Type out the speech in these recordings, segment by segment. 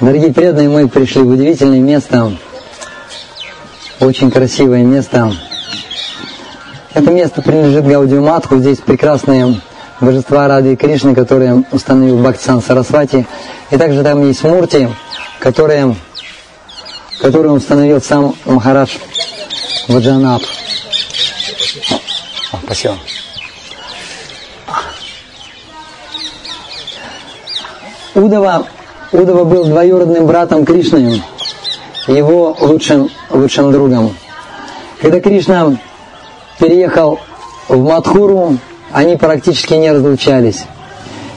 Дорогие преданные, мы пришли в удивительное место, очень красивое место. Это место принадлежит Гаудию Матху, здесь прекрасные божества Рады и Кришны, которые установил Бхактисан Сарасвати. И также там есть Мурти, которые, которые установил сам Махарадж Ваджанаб. О, спасибо. Удова, Удова был двоюродным братом Кришны, его лучшим, лучшим другом. Когда Кришна переехал в Мадхуру, они практически не разлучались.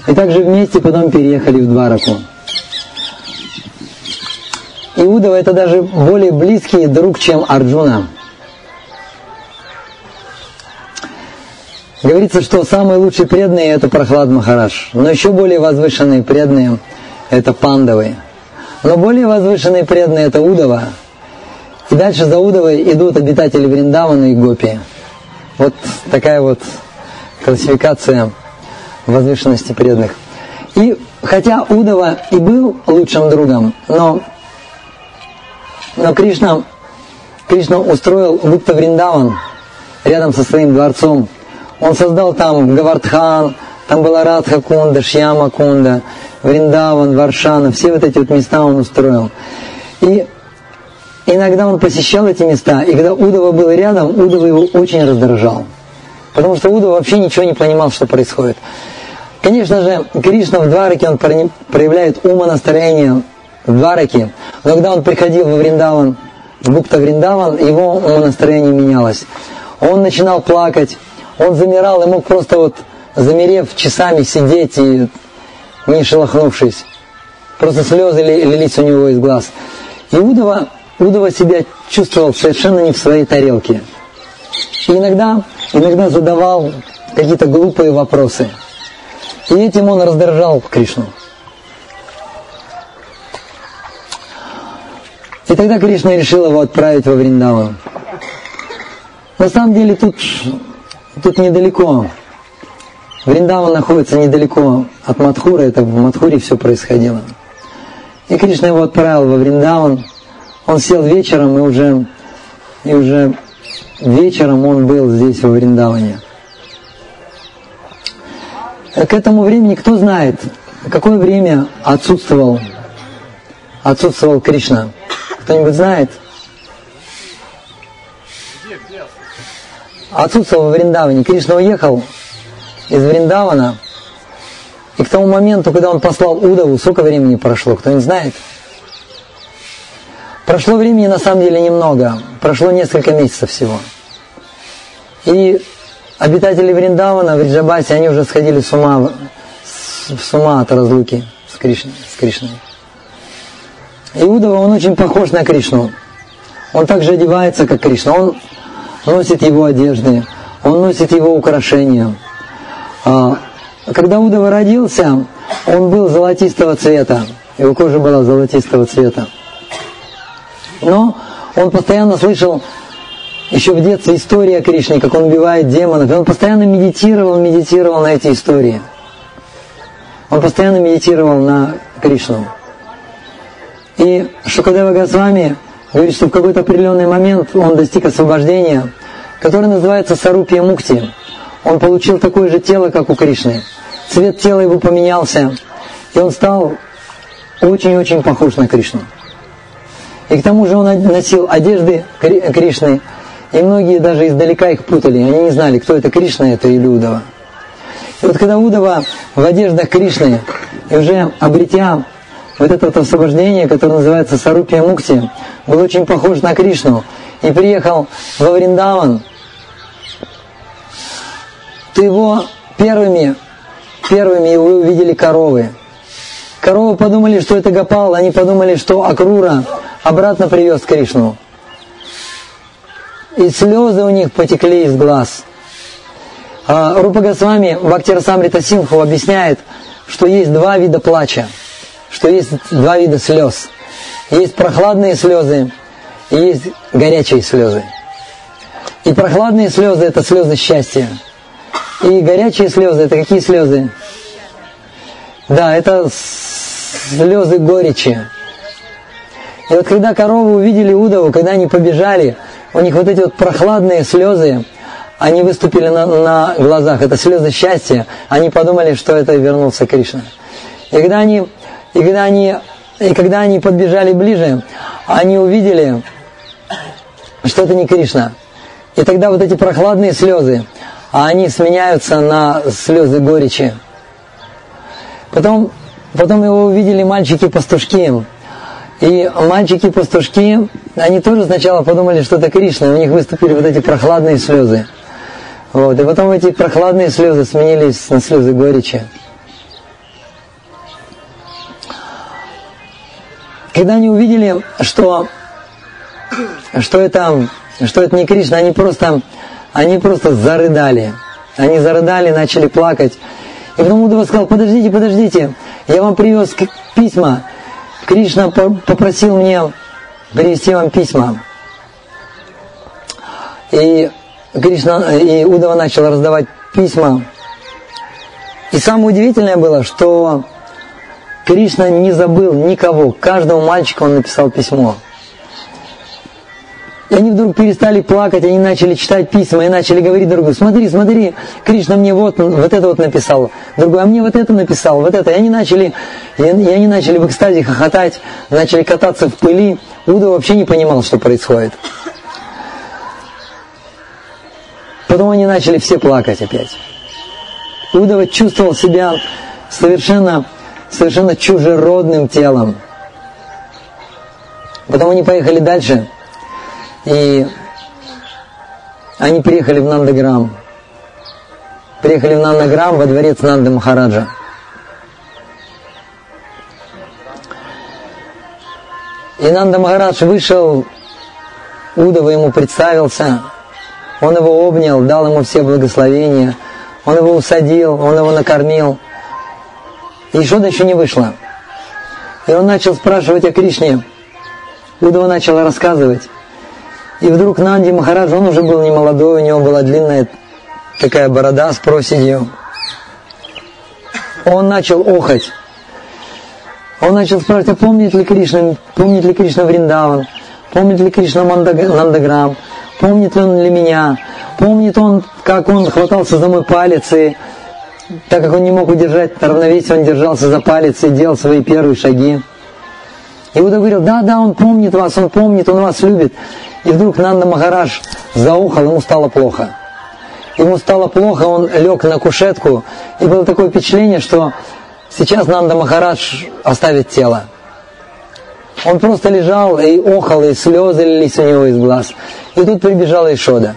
И также вместе потом переехали в Двараку. Иудова это даже более близкий друг, чем Арджуна. Говорится, что самые лучшие преданные это Прохлад Махараш, но еще более возвышенные преданные это Пандавы. Но более возвышенные преданные это Удова. И дальше за Удовой идут обитатели Вриндавана и Гопи. Вот такая вот классификация возвышенности преданных. И хотя Удова и был лучшим другом, но, но Кришна, Кришна устроил Гупта Вриндаван рядом со своим дворцом он создал там Гавардхан, там была Радха Кунда, Шьяма Кунда, Вриндаван, Варшана, все вот эти вот места он устроил. И иногда он посещал эти места, и когда Удова был рядом, Удова его очень раздражал. Потому что Удова вообще ничего не понимал, что происходит. Конечно же, Кришна в Двараке, он проявляет умонастроение в Двараке, но когда он приходил во Вриндаван, в Гупта Вриндаван, его умонастроение менялось. Он начинал плакать, он замирал мог просто вот, замерев, часами сидеть и не шелохнувшись. Просто слезы лились у него из глаз. И Удова, Удова себя чувствовал совершенно не в своей тарелке. И иногда, иногда задавал какие-то глупые вопросы. И этим он раздражал Кришну. И тогда Кришна решил его отправить во Вриндаван. На самом деле тут Тут недалеко. Вриндава находится недалеко от Мадхура, это в Мадхуре все происходило. И Кришна его отправил во Вриндаван. Он сел вечером, и уже, и уже вечером он был здесь, во Вриндаване. К этому времени кто знает, какое время отсутствовал, отсутствовал Кришна? Кто-нибудь знает? отсутствовал в Вриндаване. Кришна уехал из Вриндавана, и к тому моменту, когда он послал Удаву, сколько времени прошло, кто не знает? Прошло времени на самом деле немного, прошло несколько месяцев всего. И обитатели Вриндавана, в Риджабасе, они уже сходили с ума, с ума от разлуки с Кришной. С Кришной. Иудова, он очень похож на Кришну. Он также одевается, как Кришна. Он носит его одежды, он носит его украшения. А, когда Удова родился, он был золотистого цвета, его кожа была золотистого цвета. Но он постоянно слышал еще в детстве истории о Кришне, как он убивает демонов, и он постоянно медитировал, медитировал на эти истории. Он постоянно медитировал на Кришну. И Шукадева Госвами говорит, что в какой-то определенный момент он достиг освобождения, которое называется Сарупия Мукти. Он получил такое же тело, как у Кришны. Цвет тела его поменялся, и он стал очень-очень похож на Кришну. И к тому же он носил одежды Кришны, и многие даже издалека их путали. Они не знали, кто это Кришна, это или Удова. И вот когда Удова в одеждах Кришны, и уже обретя вот это вот освобождение, которое называется Сарупия Мукти, был очень похож на Кришну, и приехал во Вриндаван, то его первыми, первыми его увидели коровы. Коровы подумали, что это Гапал, они подумали, что Акрура обратно привез Кришну. И слезы у них потекли из глаз. А Рупа Госвами Бхактира Самрита Симху объясняет, что есть два вида плача, что есть два вида слез. Есть прохладные слезы и есть горячие слезы. И прохладные слезы – это слезы счастья. И горячие слезы – это какие слезы? Да, это слезы горечи. И вот когда коровы увидели Удову, когда они побежали, у них вот эти вот прохладные слезы, они выступили на, на глазах, это слезы счастья, они подумали, что это вернулся Кришна. И когда они, и когда они, и когда они подбежали ближе, они увидели, что это не Кришна. И тогда вот эти прохладные слезы, они сменяются на слезы горечи. Потом, потом его увидели мальчики-пастушки. И мальчики-пастушки, они тоже сначала подумали, что это Кришна, у них выступили вот эти прохладные слезы. Вот, и потом эти прохладные слезы сменились на слезы горечи. Когда они увидели, что, что, это, что это не Кришна, они просто, они просто зарыдали. Они зарыдали, начали плакать. И потом Удова сказал, подождите, подождите, я вам привез письма. Кришна попросил мне привезти вам письма. И Кришна и Удова начал раздавать письма. И самое удивительное было, что Кришна не забыл никого. Каждому мальчику он написал письмо. И они вдруг перестали плакать, они начали читать письма и начали говорить другу, смотри, смотри, Кришна мне вот, вот это вот написал, другой, а мне вот это написал, вот это. И они начали, и они начали в экстазе хохотать, начали кататься в пыли. Уда вообще не понимал, что происходит. Потом они начали все плакать опять. Удова чувствовал себя совершенно, совершенно чужеродным телом. Потом они поехали дальше, и они приехали в Нандаграм. Приехали в Нандаграм во дворец Нанда Махараджа. И Нанда Махарадж вышел, Удова ему представился, он его обнял, дал ему все благословения, он его усадил, он его накормил. И Ишода еще не вышла. И он начал спрашивать о Кришне. Удова начал рассказывать. И вдруг Нанди Махарадж, он уже был не молодой, у него была длинная такая борода с проседью. Он начал охать. Он начал спрашивать, а помнит ли Кришна, помнит ли Кришна Вриндаван, помнит ли Кришна Нандаграм, Помнит ли он ли меня? Помнит он, как он хватался за мой палец, и так как он не мог удержать равновесие, он держался за палец и делал свои первые шаги. Иуда говорил, да, да, он помнит вас, он помнит, он вас любит. И вдруг Нанда Махараш заухал, ему стало плохо. Ему стало плохо, он лег на кушетку, и было такое впечатление, что сейчас Нанда Махарадж оставит тело. Он просто лежал и охал, и слезы лились у него из глаз. И тут прибежала Ишода.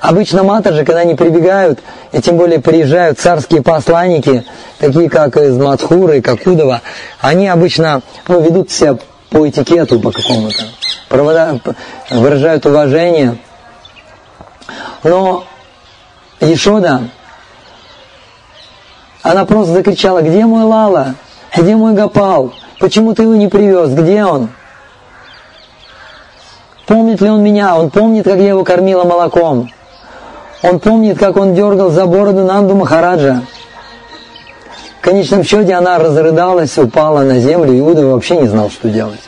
Обычно матажи, когда они прибегают, и тем более приезжают царские посланники, такие как из Мадхуры, как Удова, они обычно ну, ведут себя по этикету, по какому-то, выражают уважение. Но Ешода, она просто закричала, где мой Лала, где мой Гапал, почему ты его не привез, где он? Помнит ли он меня? Он помнит, как я его кормила молоком. Он помнит, как он дергал за бороду Нанду Махараджа. В конечном счете она разрыдалась, упала на землю, Иуда вообще не знал, что делать.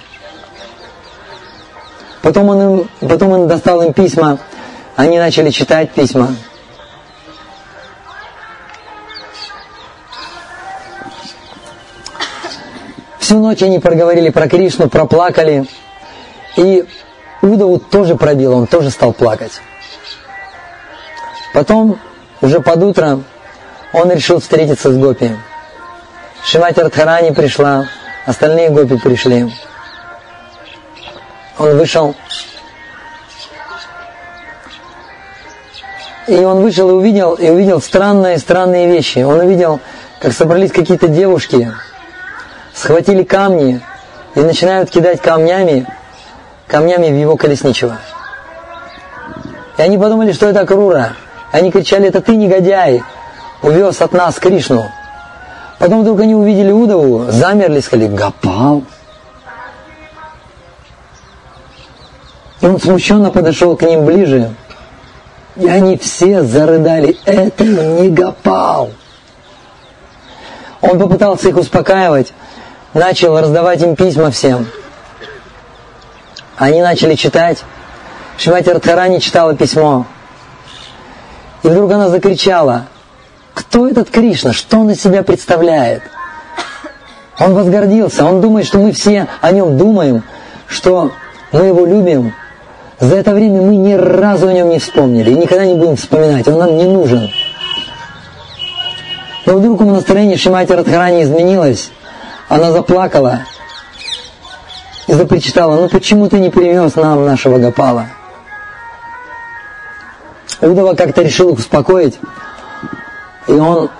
Потом он, им, потом он достал им письма, они начали читать письма. Всю ночь они проговорили про Кришну, проплакали. И Удову тоже пробил, он тоже стал плакать. Потом, уже под утро, он решил встретиться с Гопи. Шимати Радхарани пришла, остальные Гопи пришли. Он вышел, и он вышел и увидел, и увидел странные, странные вещи. Он увидел, как собрались какие-то девушки, схватили камни и начинают кидать камнями камнями в его колесничего. И они подумали, что это Крура. Они кричали, это ты, негодяй, увез от нас Кришну. Потом вдруг они увидели Удову, замерли, сказали, Гапал. И он смущенно подошел к ним ближе. И они все зарыдали, это не Гапал. Он попытался их успокаивать, начал раздавать им письма всем. Они начали читать. Шимати Радхарани читала письмо. И вдруг она закричала, кто этот Кришна, что он из себя представляет? Он возгордился, он думает, что мы все о нем думаем, что мы его любим. За это время мы ни разу о нем не вспомнили и никогда не будем вспоминать, он нам не нужен. Но вдруг ему настроение Шимати Радхарани изменилось, она заплакала и запричитала, ну почему ты не привез нам нашего Гапала? Удова как-то решил их успокоить, и он,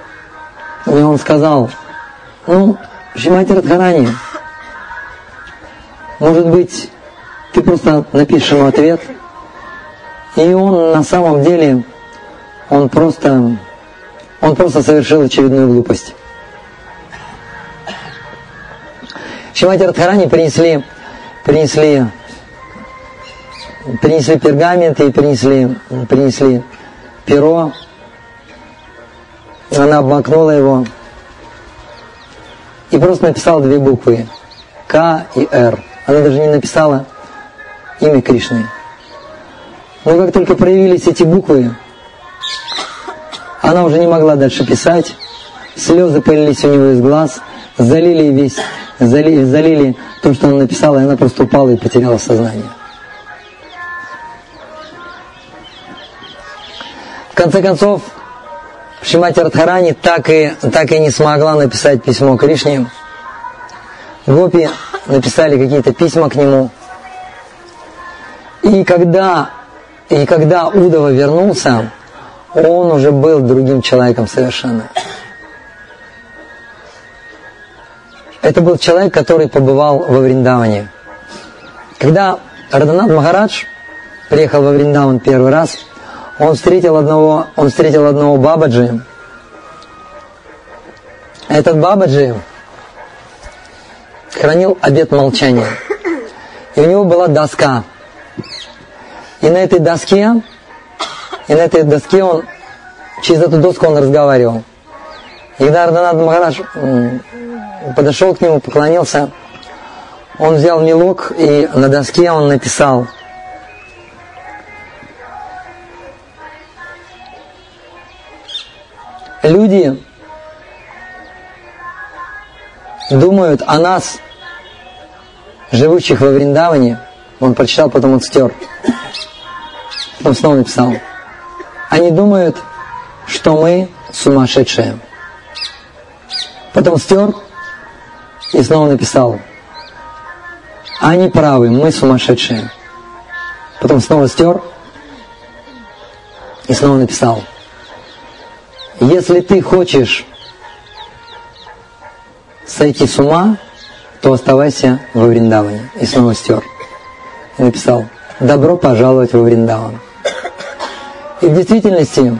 и он сказал, ну, Шимати Радхарани, может быть, ты просто напишешь ему ответ, и он на самом деле, он просто, он просто совершил очередную глупость. Шимати Радхарани принесли, принесли, принесли пергамент и принесли, принесли перо. Она обмакнула его и просто написала две буквы К и Р. Она даже не написала имя Кришны. Но как только проявились эти буквы, она уже не могла дальше писать. Слезы полились у него из глаз, залили весь залили, залили то, что она написала, и она просто упала и потеряла сознание. В конце концов, Шимати Радхарани так и, так и не смогла написать письмо Кришне. Гопи написали какие-то письма к нему. И когда, и когда Удова вернулся, он уже был другим человеком совершенно. Это был человек, который побывал во Вриндаване. Когда Раданат Махарадж приехал во Вриндаван первый раз, он встретил одного, он встретил одного Бабаджи. Этот Бабаджи хранил обет молчания. И у него была доска. И на этой доске, и на этой доске он, через эту доску он разговаривал. И когда Раданат Махарадж подошел к нему, поклонился. Он взял мелок и на доске он написал Люди думают о нас, живущих во Вриндаване. Он прочитал, потом он стер. Потом снова написал. Они думают, что мы сумасшедшие. Потом стер, и снова написал, они правы, мы сумасшедшие. Потом снова стер и снова написал, если ты хочешь сойти с ума, то оставайся во Вриндаване. И снова стер. И написал, добро пожаловать во Вриндаван. И в действительности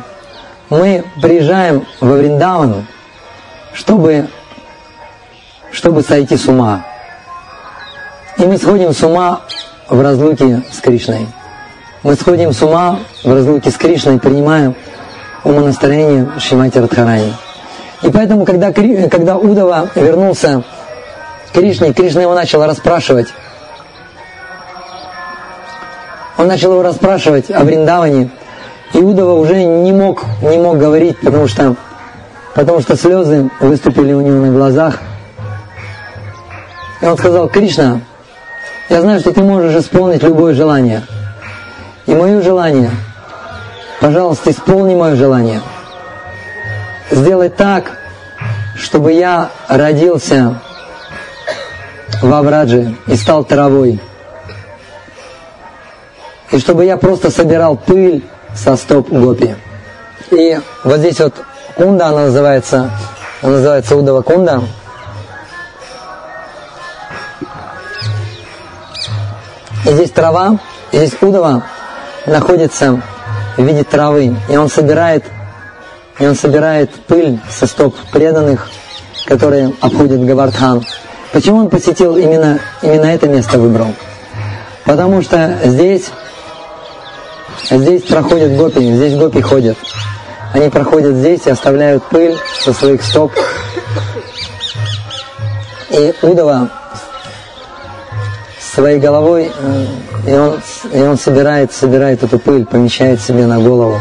мы приезжаем во Вриндаван, чтобы чтобы сойти с ума. И мы сходим с ума в разлуке с Кришной. Мы сходим с ума в разлуке с Кришной, принимаем умонастроение Шимати Радхарани. И поэтому, когда, когда Удова вернулся к Кришне, Кришна его начал расспрашивать. Он начал его расспрашивать о Вриндаване. И Удова уже не мог, не мог говорить, потому что, потому что слезы выступили у него на глазах. И он сказал, Кришна, я знаю, что ты можешь исполнить любое желание. И мое желание, пожалуйста, исполни мое желание. Сделай так, чтобы я родился в Авраджи и стал травой. И чтобы я просто собирал пыль со стоп гопи. И вот здесь вот кунда, она называется, она называется Удова кунда. И здесь трава, и здесь удова находится в виде травы. И он собирает, и он собирает пыль со стоп преданных, которые обходят Гавардхан. Почему он посетил именно, именно это место выбрал? Потому что здесь, здесь проходят гопи, здесь гопи ходят. Они проходят здесь и оставляют пыль со своих стоп. И Удова своей головой, и он, и он собирает, собирает эту пыль, помещает себе на голову.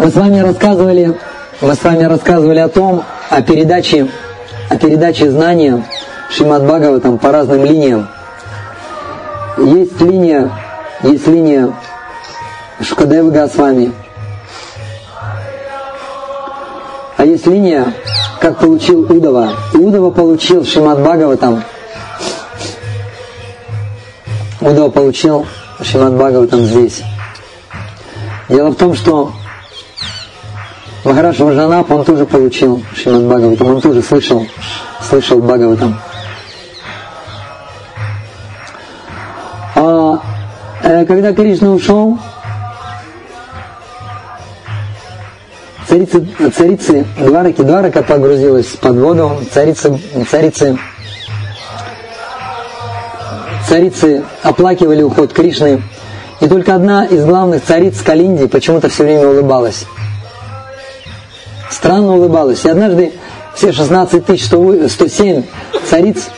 Мы с вами рассказывали, мы с вами рассказывали о том, о передаче, о передаче знания Шимат там по разным линиям. Есть линия, есть линия Шукадева Госвами. А есть линия, как получил Удова. Удова получил Шимат там. Удова получил Шимат там здесь. Дело в том, что Махараш Важанап, он тоже получил Шимат Бхагаватам, он тоже слышал, слышал Бхагаватам. Когда Кришна ушел, царицы, царицы Двараки, Дварака погрузилась под воду, царицы, царицы, царицы оплакивали уход Кришны, и только одна из главных цариц Калинди почему-то все время улыбалась. Странно улыбалась. И однажды все 16 107 цариц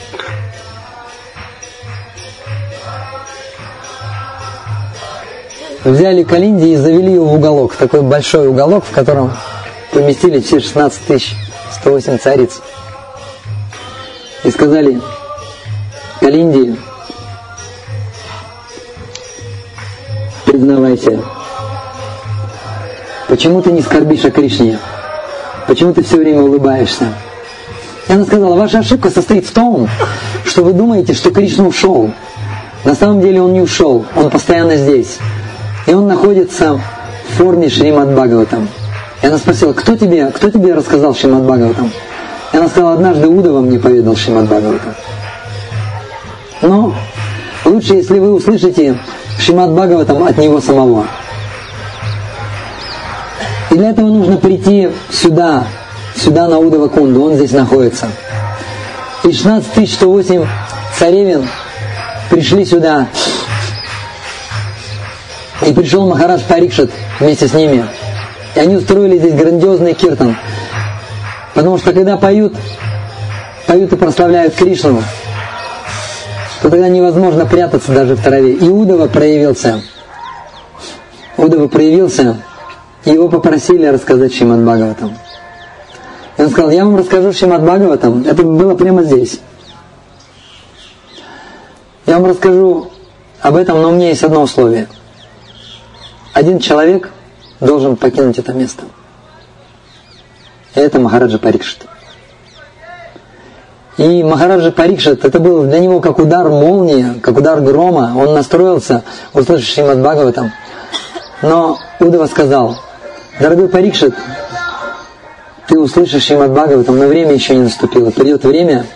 взяли Калинди и завели его в уголок, такой большой уголок, в котором поместили все 16 тысяч 108 цариц. И сказали, Калинди, признавайся, почему ты не скорбишь о Кришне? Почему ты все время улыбаешься? И она сказала, ваша ошибка состоит в том, что вы думаете, что Кришна ушел. На самом деле он не ушел, он постоянно здесь. И он находится в форме Шримад Бхагаватам. И она спросила, кто тебе, кто тебе рассказал Шримад Бхагаватам? И она сказала, однажды Удова мне поведал Шримад Бхагаватам. Но лучше, если вы услышите Шримад Бхагаватам от него самого. И для этого нужно прийти сюда, сюда на Удова Кунду, он здесь находится. И 16 108 царевин пришли сюда и пришел Махарадж Парикшит вместе с ними. И они устроили здесь грандиозный киртан. Потому что когда поют, поют и прославляют Кришну, то тогда невозможно прятаться даже в траве. Иудова проявился. Удова проявился, и его попросили рассказать Шимад Бхагаватам. И он сказал, я вам расскажу Шимад Бхагаватам. Это было прямо здесь. Я вам расскажу об этом, но у меня есть одно условие – один человек должен покинуть это место. Это Махараджа Парикшит. И Махараджа Парикшит, это был для него как удар молнии, как удар грома. Он настроился, услышав Шримад Бхагаватам. Но Удова сказал, дорогой Парикшит, ты услышишь Шримад Бхагаватам, но время еще не наступило. Придет время,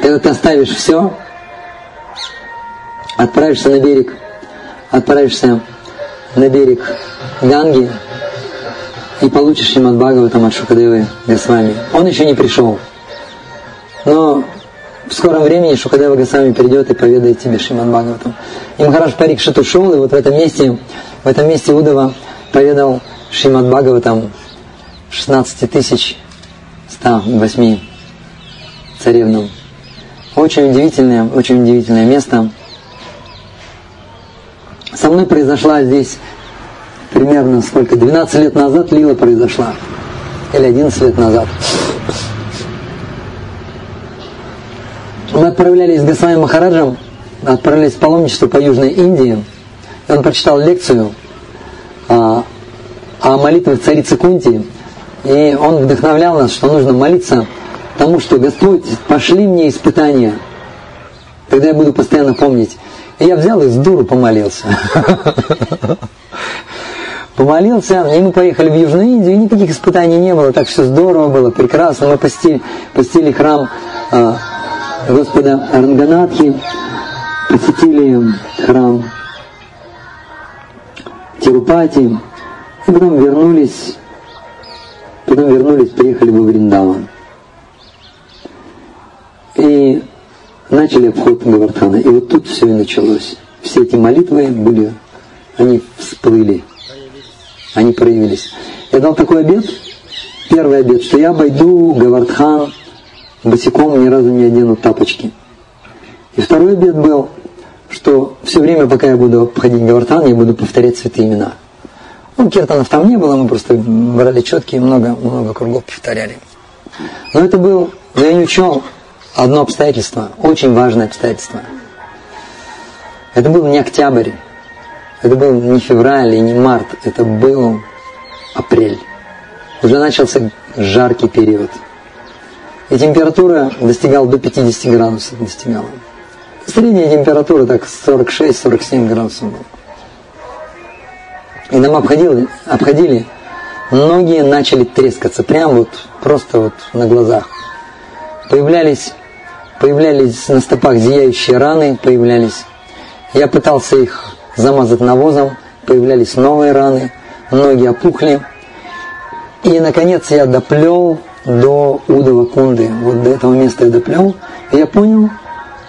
когда ты оставишь все, отправишься на берег отправишься на берег Ганги и получишь Шримад Бхагаватам от Шукадевы Госвами. Он еще не пришел. Но в скором времени Шукадева Госвами придет и поведает тебе Шримад Бхагаватам. И Махараш Парикшит ушел, и вот в этом месте, в этом месте Удова поведал Шримад Бхагаватам 16 тысяч 108 царевнам. Очень удивительное, очень удивительное место. Со произошла здесь примерно сколько, 12 лет назад Лила произошла. Или 11 лет назад. Мы отправлялись с Госвами Махараджем, отправились в паломничество по Южной Индии. И он прочитал лекцию о, о молитвах царицы Кунти. И он вдохновлял нас, что нужно молиться тому, что Господь, пошли мне испытания. Тогда я буду постоянно помнить. Я взял и с дуру помолился. Помолился, и мы поехали в Южную Индию, и никаких испытаний не было, так все здорово было, прекрасно. Мы посетили, посетили храм э, Господа Аранганатхи, посетили храм Тирупати, и потом вернулись, потом вернулись, приехали в Вриндаван. И начали обход Гавардхана. И вот тут все и началось. Все эти молитвы были, они всплыли, они проявились. Я дал такой обед, первый обед, что я обойду Гавардхан босиком, ни разу не одену тапочки. И второй обед был, что все время, пока я буду обходить Гавардхан, я буду повторять святые имена. Ну, киртанов там не было, мы просто брали четкие, много, много кругов повторяли. Но это был, я не учел одно обстоятельство, очень важное обстоятельство. Это был не октябрь, это был не февраль и не март, это был апрель. Уже начался жаркий период. И температура достигала до 50 градусов. Достигала. Средняя температура так 46-47 градусов была. И нам обходили, обходили, ноги начали трескаться, прям вот, просто вот на глазах. Появлялись, появлялись на стопах зияющие раны, появлялись. Я пытался их замазать навозом, появлялись новые раны, ноги опухли. И, наконец, я доплел до Удова Кунды. Вот до этого места я доплел. И я понял,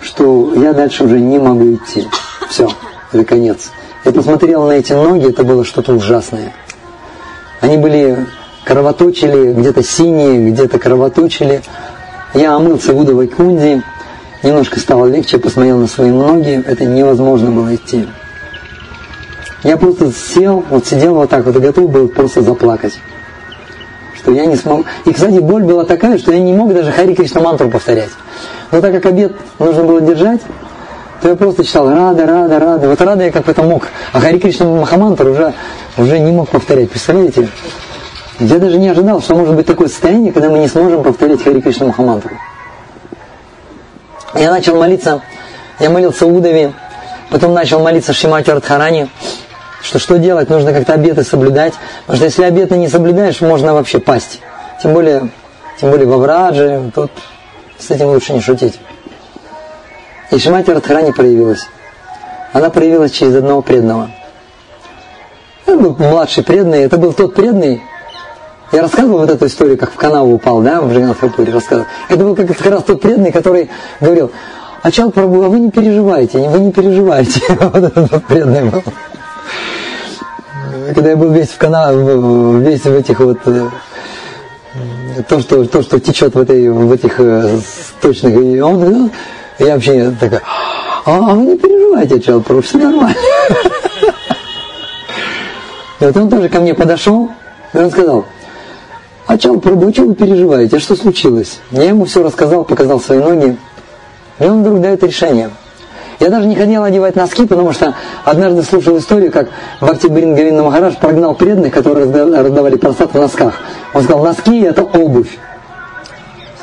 что я дальше уже не могу идти. Все, это конец. Я посмотрел на эти ноги, это было что-то ужасное. Они были кровоточили, где-то синие, где-то кровоточили. Я омылся в Удовой Кунде, немножко стало легче, посмотрел на свои ноги, это невозможно было идти. Я просто сел, вот сидел вот так вот и готов был просто заплакать. Что я не смог. И, кстати, боль была такая, что я не мог даже Хари Кришна мантру повторять. Но так как обед нужно было держать, то я просто читал Рада, Рада, Рада. Вот Рада я как это мог. А Хари Кришна Махамантр уже, уже не мог повторять. Представляете? Я даже не ожидал, что может быть такое состояние, когда мы не сможем повторять Хари Кришна Махамантру. Я начал молиться, я молился Удове, потом начал молиться Шимати Радхарани, что что делать, нужно как-то обеты соблюдать, потому что если обеты не соблюдаешь, можно вообще пасть. Тем более, тем более во Врадже, тут с этим лучше не шутить. И Шимати Радхарани проявилась. Она проявилась через одного преданного. Это был младший преданный, это был тот преданный, я рассказывал вот эту историю, как в канаву упал, да, в Джаганатхапуре рассказывал. Это был как, раз тот преданный, который говорил, Ачал Прабу, а вы не переживайте, вы не переживайте. Вот этот преданный был. Когда я был весь в канаве, весь в этих вот э, то, что, то, что течет в, этой, в этих э, точных, и он, я вообще такая, а, а вы не переживайте, Ачал Прабу, все нормально. И вот он тоже ко мне подошел, и он сказал, о чем, о чем вы переживаете? А что случилось? Я ему все рассказал, показал свои ноги. И он вдруг дает решение. Я даже не хотел одевать носки, потому что однажды слушал историю, как Бхакти Брингавинна Махарадж прогнал преданных, которые раздавали просад в носках. Он сказал, носки – это обувь.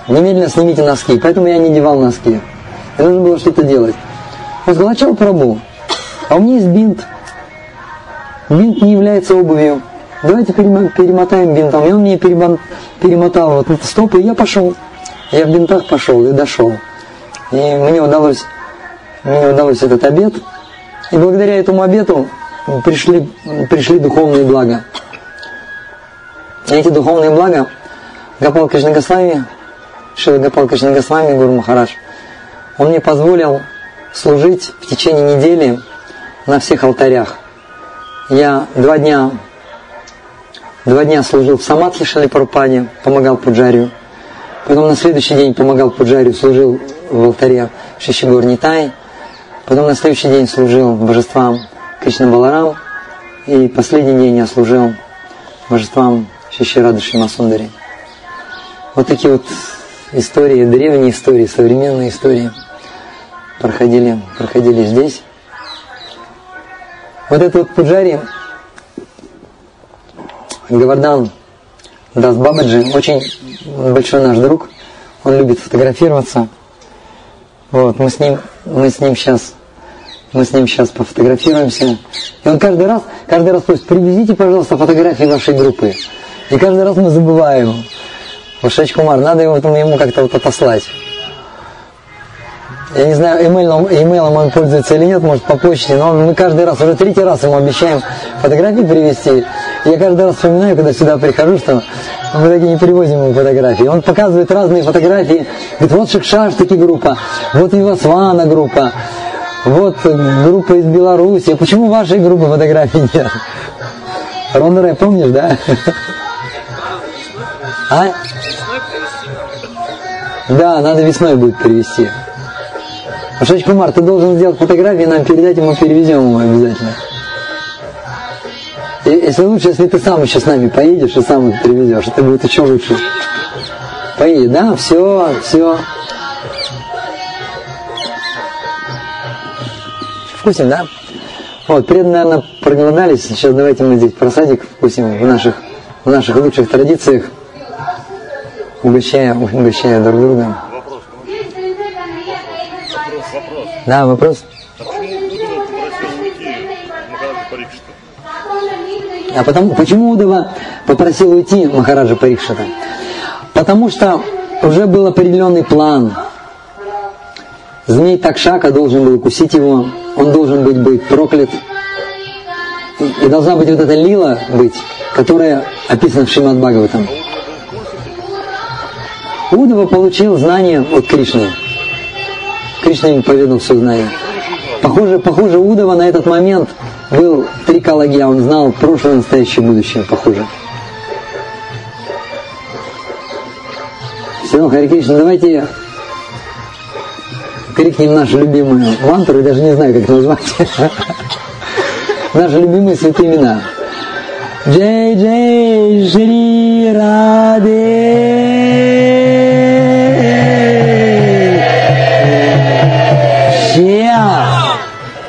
Немедленно снимите носки. Поэтому я не одевал носки. И нужно было что-то делать. Он сказал, а чего Прабу? А у меня есть бинт. Бинт не является обувью давайте перемотаем бинтом. И он мне перемотал вот это стопы, и я пошел. Я в бинтах пошел и дошел. И мне удалось, мне удалось этот обед. И благодаря этому обету пришли, пришли духовные блага. И эти духовные блага Гапал Кришна Госвами, Шила Гапал Кришна Госвами, Гуру Махараш, он мне позволил служить в течение недели на всех алтарях. Я два дня Два дня служил в Самадхи Шалипарпане, помогал Пуджарию. Потом на следующий день помогал Пуджарию, служил в алтаре Шишигур Нитай. Потом на следующий день служил божествам Кришна Баларам. И последний день я служил божествам Шиширады Шимасундари. Вот такие вот истории, древние истории, современные истории проходили, проходили здесь. Вот это вот Пуджари, Гавардан Дас Бабаджи, очень большой наш друг, он любит фотографироваться. Вот, мы с ним, мы с ним сейчас, мы с ним сейчас пофотографируемся. И он каждый раз, каждый раз просит, привезите, пожалуйста, фотографии вашей группы. И каждый раз мы забываем. Вашач Кумар, надо его, ему как-то вот отослать. Я не знаю, имейлом, имейлом он пользуется или нет, может по почте, но мы каждый раз, уже третий раз ему обещаем фотографии привезти. Я каждый раз вспоминаю, когда сюда прихожу, что мы таки не привозим ему фотографии. Он показывает разные фотографии, говорит, вот Шикшаш таки группа, вот Вивасвана группа, вот группа из Беларуси. Почему вашей группы фотографий нет? Ронора, помнишь, да? А? Да, надо весной будет перевести. Ашач Кумар, ты должен сделать фотографии, нам передать, и мы перевезем ему обязательно. И, если лучше, если ты сам еще с нами поедешь и сам их привезешь, это будет еще лучше. Поедет, да? Все, все. Вкусен, да? Вот, преданные, наверное, проголодались. Сейчас давайте мы здесь просадик вкусим в наших, в наших лучших традициях, угощая, угощая друг друга. Вопрос. Вопрос, Да, вопрос. А потому, почему Удова попросил уйти Махараджа Парикшита? Потому что уже был определенный план. Змей Такшака должен был укусить его, он должен быть, быть проклят. И, должна быть вот эта лила быть, которая описана в Шримад Бхагаватам. Удова получил знания от Кришны. Кришна им поведал все знание. Похоже, похоже, Удова на этот момент был трикология, а он знал прошлое, настоящее, будущее, похоже. Все, ну, Хари Кришна, давайте крикнем нашу любимую мантру, я даже не знаю, как назвать. Наши любимые святые имена. Джей Джей Шри Раде.